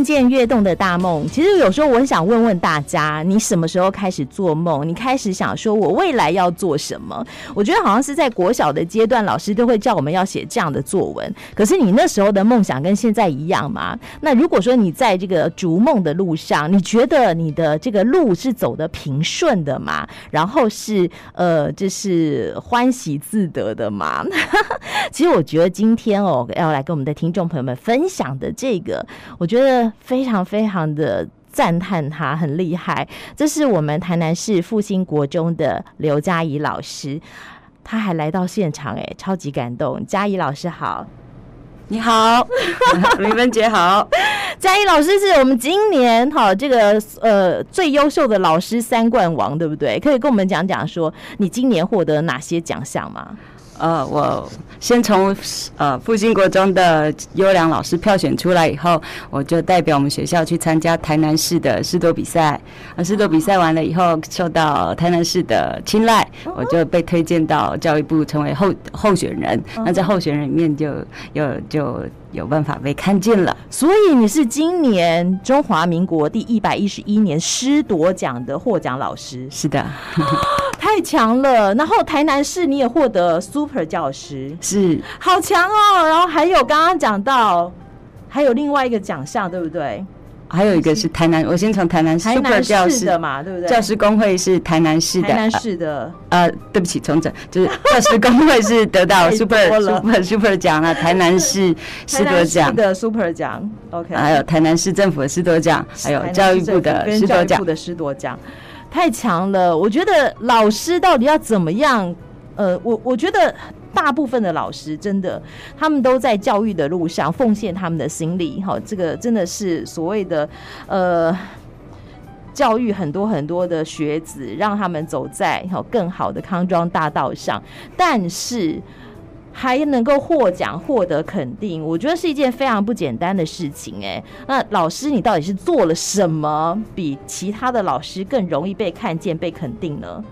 听见跃动的大梦，其实有时候我很想问问大家，你什么时候开始做梦？你开始想说我未来要做什么？我觉得好像是在国小的阶段，老师都会叫我们要写这样的作文。可是你那时候的梦想跟现在一样吗？那如果说你在这个逐梦的路上，你觉得你的这个路是走得平顺的吗？然后是呃，就是欢喜自得的吗？其实我觉得今天哦，要来跟我们的听众朋友们分享的这个，我觉得。非常非常的赞叹，他很厉害。这是我们台南市复兴国中的刘佳怡老师，他还来到现场，哎，超级感动。佳怡老师好，你好，明芬姐好。佳怡老师是我们今年哈这个呃最优秀的老师三冠王，对不对？可以跟我们讲讲说，你今年获得哪些奖项吗？呃，我先从呃复兴国中的优良老师票选出来以后，我就代表我们学校去参加台南市的诗作比赛。呃，诗作比赛完了以后，受到台南市的青睐，我就被推荐到教育部成为候候选人。那在候选人里面就有就有办法被看见了。所以你是今年中华民国第一百一十一年师铎奖的获奖老师。是的。太强了，然后台南市你也获得 Super 教师，是好强哦。然后还有刚刚讲到，还有另外一个奖项，对不对？还有一个是台南，我先从台南 Super 教师的嘛，对不对？教师工会是台南市的，台南市的。呃，对不起，重整，就是教师工会是得到 Super Super Super 奖了，台南市师铎奖的 Super 奖，OK。还有台南市政府的师铎奖，还有教育部的师铎奖的师铎奖。太强了！我觉得老师到底要怎么样？呃，我我觉得大部分的老师真的，他们都在教育的路上奉献他们的心力。哈，这个真的是所谓的呃，教育很多很多的学子，让他们走在哈更好的康庄大道上。但是。还能够获奖、获得肯定，我觉得是一件非常不简单的事情哎，那老师，你到底是做了什么，比其他的老师更容易被看见、被肯定呢？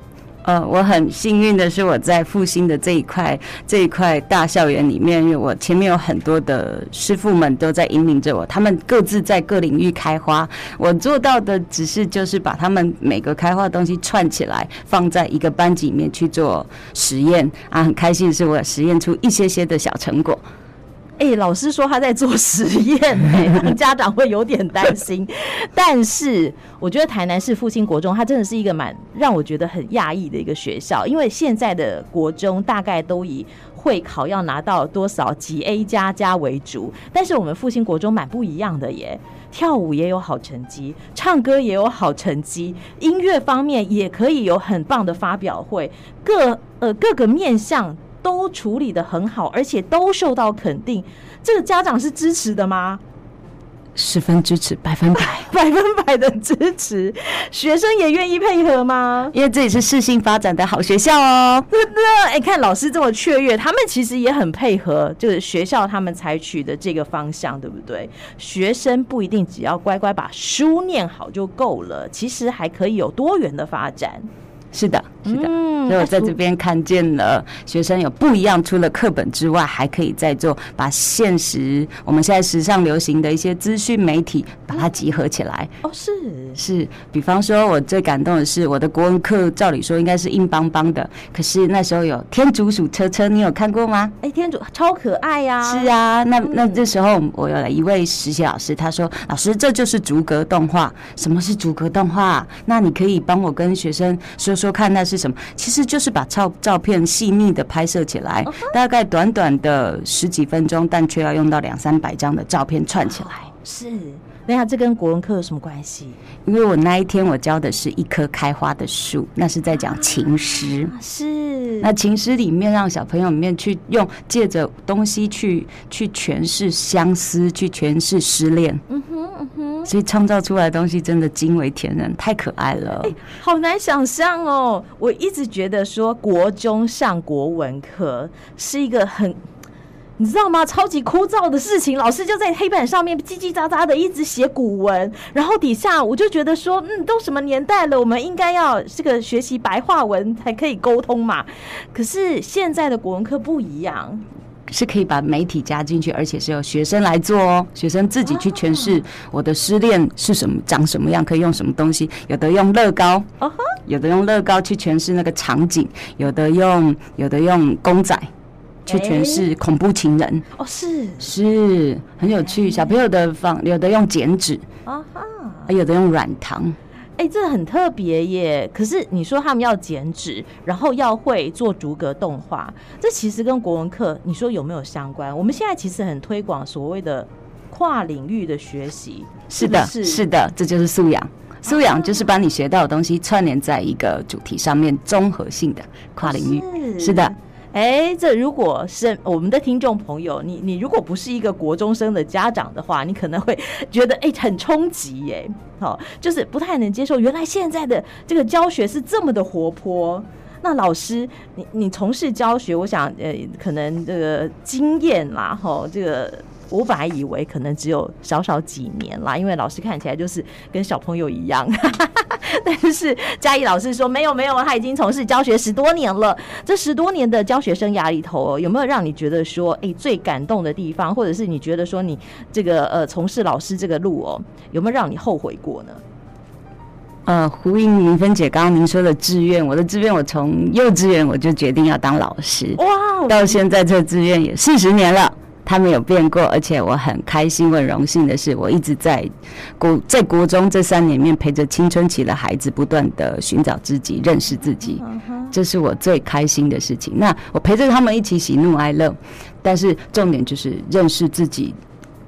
呃，我很幸运的是，我在复兴的这一块这一块大校园里面，因为我前面有很多的师傅们都在引领着我，他们各自在各领域开花。我做到的只是就是把他们每个开花的东西串起来，放在一个班级里面去做实验啊。很开心的是，我实验出一些些的小成果。哎、老师说他在做实验，哎，让家长会有点担心。但是我觉得台南市复兴国中，它真的是一个蛮让我觉得很讶异的一个学校，因为现在的国中大概都以会考要拿到多少几 A 加加为主，但是我们复兴国中蛮不一样的耶，跳舞也有好成绩，唱歌也有好成绩，音乐方面也可以有很棒的发表会，各呃各个面向。都处理的很好，而且都受到肯定。这个家长是支持的吗？十分支持，百分百，百分百的支持。学生也愿意配合吗？因为这里是适性发展的好学校哦。对对，哎，看老师这么雀跃，他们其实也很配合，就是学校他们采取的这个方向，对不对？学生不一定只要乖乖把书念好就够了，其实还可以有多元的发展。是的，是的，所以我在这边看见了学生有不一样，除了课本之外，还可以再做把现实我们现在时尚流行的一些资讯媒体，把它集合起来。哦，是是，比方说，我最感动的是我的国文课，照理说应该是硬邦邦的，可是那时候有天竺鼠车车，你有看过吗？哎，天竺超可爱呀！是啊，那那这时候我有了一位实习老师，他说：“老师，这就是逐格动画。什么是逐格动画？那你可以帮我跟学生说。”说看那是什么，其实就是把照照片细腻的拍摄起来，大概短短的十几分钟，但却要用到两三百张的照片串起来。是，等下这跟国文课有什么关系？因为我那一天我教的是一棵开花的树，那是在讲情诗。是，那情诗里面让小朋友里面去用借着东西去去诠释相思，去诠释失恋。所以创造出来的东西真的惊为天人，太可爱了。好难想象哦！我一直觉得说国中上国文课是一个很。你知道吗？超级枯燥的事情，老师就在黑板上面叽叽喳喳的一直写古文，然后底下我就觉得说，嗯，都什么年代了，我们应该要这个学习白话文才可以沟通嘛。可是现在的国文课不一样，是可以把媒体加进去，而且是由学生来做哦，学生自己去诠释我的失恋是什么，长什么样，可以用什么东西，有的用乐高，有的用乐高去诠释那个场景，有的用，有的用公仔。去诠释恐怖情人哦，是是很有趣。小朋友的方有的用剪纸啊哈，有的用软糖，哎，这很特别耶。可是你说他们要剪纸，然后要会做逐格动画，这其实跟国文课你说有没有相关？我们现在其实很推广所谓的跨领域的学习，是的，是的，这就是素养。素养就是把你学到的东西串联在一个主题上面，综合性的跨领域，是的。哎，这如果是我们的听众朋友，你你如果不是一个国中生的家长的话，你可能会觉得哎很冲击耶，好，就是不太能接受。原来现在的这个教学是这么的活泼。那老师，你你从事教学，我想呃，可能这个经验啦，哈，这个。我本来以为可能只有少少几年啦，因为老师看起来就是跟小朋友一样。但是嘉义老师说没有没有，他已经从事教学十多年了。这十多年的教学生涯里头，有没有让你觉得说，哎，最感动的地方，或者是你觉得说你这个呃从事老师这个路哦，有没有让你后悔过呢？呃，呼应明芬姐刚刚您说的志愿，我的志愿我从幼稚园我就决定要当老师，哇，到现在这志愿也四十年了。他没有变过，而且我很开心、很荣幸的是，我一直在国在国中这三年里面陪着青春期的孩子，不断的寻找自己、认识自己，这是我最开心的事情。那我陪着他们一起喜怒哀乐，但是重点就是认识自己，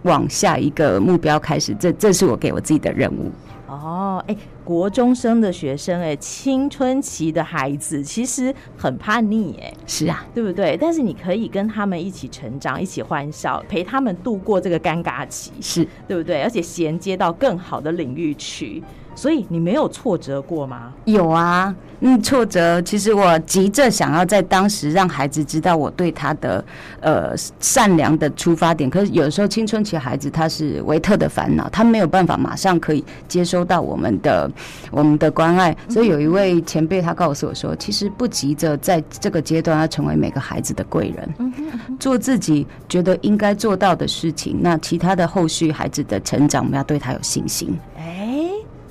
往下一个目标开始，这这是我给我自己的任务。哦，哎，国中生的学生，哎，青春期的孩子其实很叛逆，哎，是啊，对不对？但是你可以跟他们一起成长，一起欢笑，陪他们度过这个尴尬期，是对不对？而且衔接到更好的领域去。所以你没有挫折过吗？有啊，嗯，挫折。其实我急着想要在当时让孩子知道我对他的呃善良的出发点。可是有时候青春期孩子他是维特的烦恼，他没有办法马上可以接收到我们的我们的关爱。所以有一位前辈他告诉我说，其实不急着在这个阶段要成为每个孩子的贵人，做自己觉得应该做到的事情。那其他的后续孩子的成长，我们要对他有信心。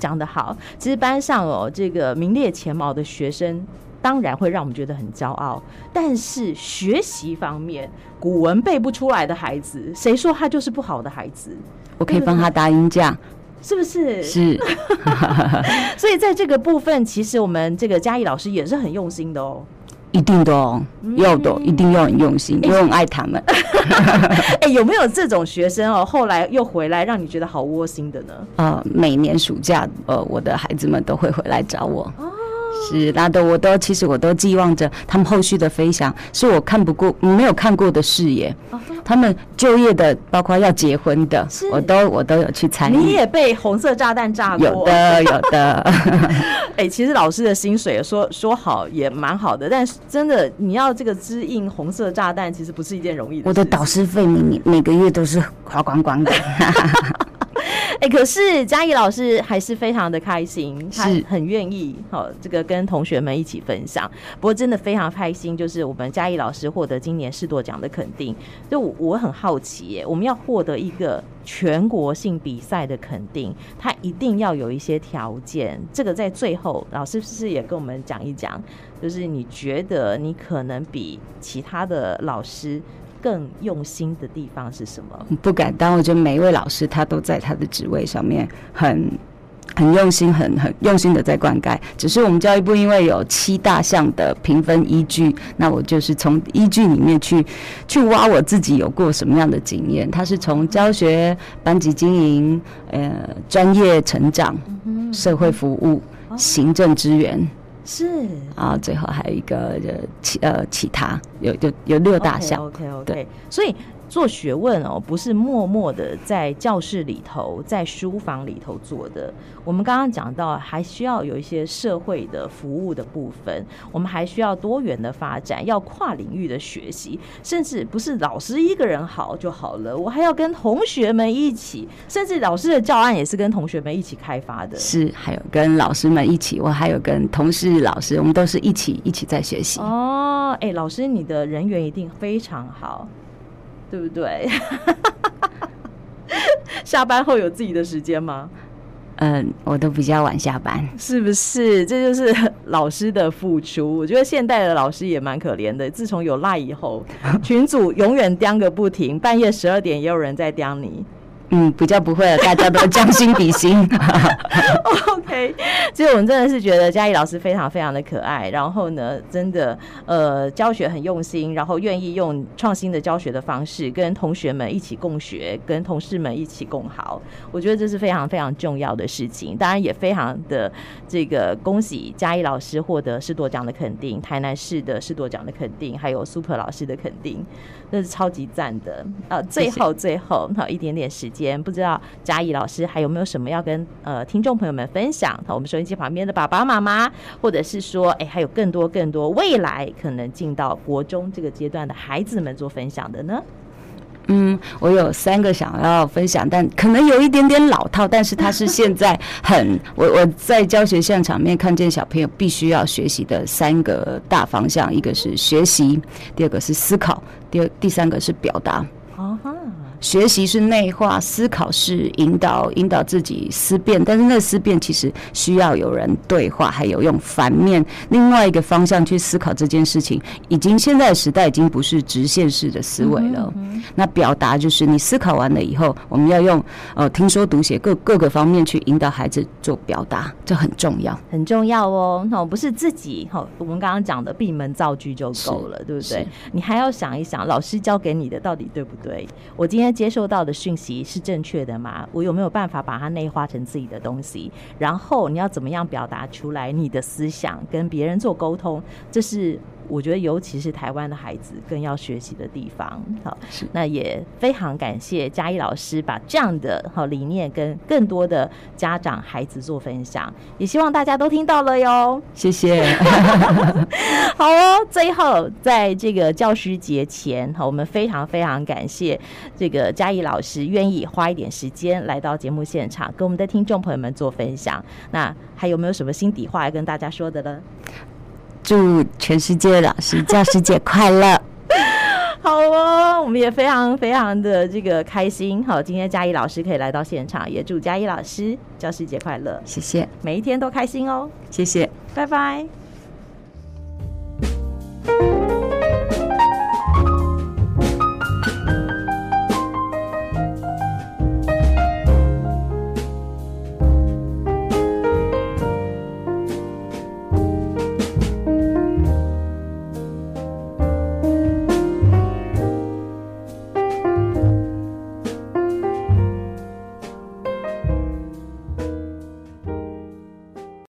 讲得好，其实班上哦，这个名列前茅的学生，当然会让我们觉得很骄傲。但是学习方面，古文背不出来的孩子，谁说他就是不好的孩子？我可以帮他搭音架，是不是？是。所以在这个部分，其实我们这个嘉义老师也是很用心的哦。一定的哦，要的，一定要很用心，因为我很爱他们。哎，有没有这种学生哦？后来又回来，让你觉得好窝心的呢？呃，每年暑假，呃，我的孩子们都会回来找我。是，那都我都其实我都寄望着他们后续的飞翔，是我看不过、没有看过的视野。他们就业的，包括要结婚的，我都我都有去参与。你也被红色炸弹炸过？有的，有的。哎、欸，其实老师的薪水说说好也蛮好的，但是真的你要这个支应红色炸弹，其实不是一件容易的事。我的导师费每每个月都是花光光的。哎、欸，可是嘉义老师还是非常的开心，他很愿意好这个跟同学们一起分享。不过真的非常开心，就是我们嘉义老师获得今年师铎奖的肯定。就我，我很好奇耶，我们要获得一个全国性比赛的肯定，他一定要有一些条件。这个在最后，老师是不是也跟我们讲一讲？就是你觉得你可能比其他的老师。更用心的地方是什么？不敢当，我觉得每一位老师他都在他的职位上面很很用心，很很用心的在灌溉。只是我们教育部因为有七大项的评分依据，那我就是从依据里面去去挖我自己有过什么样的经验。他是从教学、班级经营、呃专业成长、社会服务、行政资源。是啊，最后还有一个呃其呃其他有有有六大项。OK OK OK。对，所以做学问哦，不是默默的在教室里头、在书房里头做的。我们刚刚讲到，还需要有一些社会的服务的部分，我们还需要多元的发展，要跨领域的学习，甚至不是老师一个人好就好了，我还要跟同学们一起，甚至老师的教案也是跟同学们一起开发的。是，还有跟老师们一起，我还有跟同事、老师，我们都是一起一起在学习。哦，哎，老师，你的人缘一定非常好。对不对？下班后有自己的时间吗？嗯，我都比较晚下班，是不是？这就是 老师的付出。我觉得现代的老师也蛮可怜的。自从有 LINE 以后，群主永远叼个不停，半夜十二点也有人在叼你。嗯，比较不会了，大家都将心比心。OK，其实我们真的是觉得嘉义老师非常非常的可爱，然后呢，真的呃教学很用心，然后愿意用创新的教学的方式跟同学们一起共学，跟同事们一起共好。我觉得这是非常非常重要的事情。当然也非常的这个恭喜嘉义老师获得师铎奖的肯定，台南市的师铎奖的肯定，还有 Super 老师的肯定，那是超级赞的。呃，最后最后好一点点时间。不知道嘉义老师还有没有什么要跟呃听众朋友们分享？好，我们收音机旁边的爸爸妈妈，或者是说，哎，还有更多更多未来可能进到国中这个阶段的孩子们做分享的呢？嗯，我有三个想要分享，但可能有一点点老套，但是它是现在很 我我在教学现场面看见小朋友必须要学习的三个大方向，一个是学习，第二个是思考，第二第三个是表达。哦哈。学习是内化，思考是引导，引导自己思辨。但是那思辨其实需要有人对话，还有用反面另外一个方向去思考这件事情。已经现在的时代已经不是直线式的思维了。嗯嗯、那表达就是你思考完了以后，我们要用呃听说读写各各个方面去引导孩子做表达，这很重要，很重要哦。那不是自己哈，我们刚刚讲的闭门造句就够了，对不对？你还要想一想，老师教给你的到底对不对？我今天。接受到的讯息是正确的吗？我有没有办法把它内化成自己的东西？然后你要怎么样表达出来你的思想，跟别人做沟通？这是。我觉得，尤其是台湾的孩子，更要学习的地方。好，那也非常感谢嘉义老师把这样的好理念跟更多的家长孩子做分享，也希望大家都听到了哟。谢谢。好哦，最后在这个教师节前，好，我们非常非常感谢这个嘉义老师愿意花一点时间来到节目现场，跟我们的听众朋友们做分享。那还有没有什么心底话要跟大家说的呢？祝全世界老师教师节快乐。好哦我们也非常非常的这个开心。好今天嘉怡老师可以来到现场也祝嘉怡老师教师节快乐。谢谢。每一天都开心哦。谢谢。拜拜。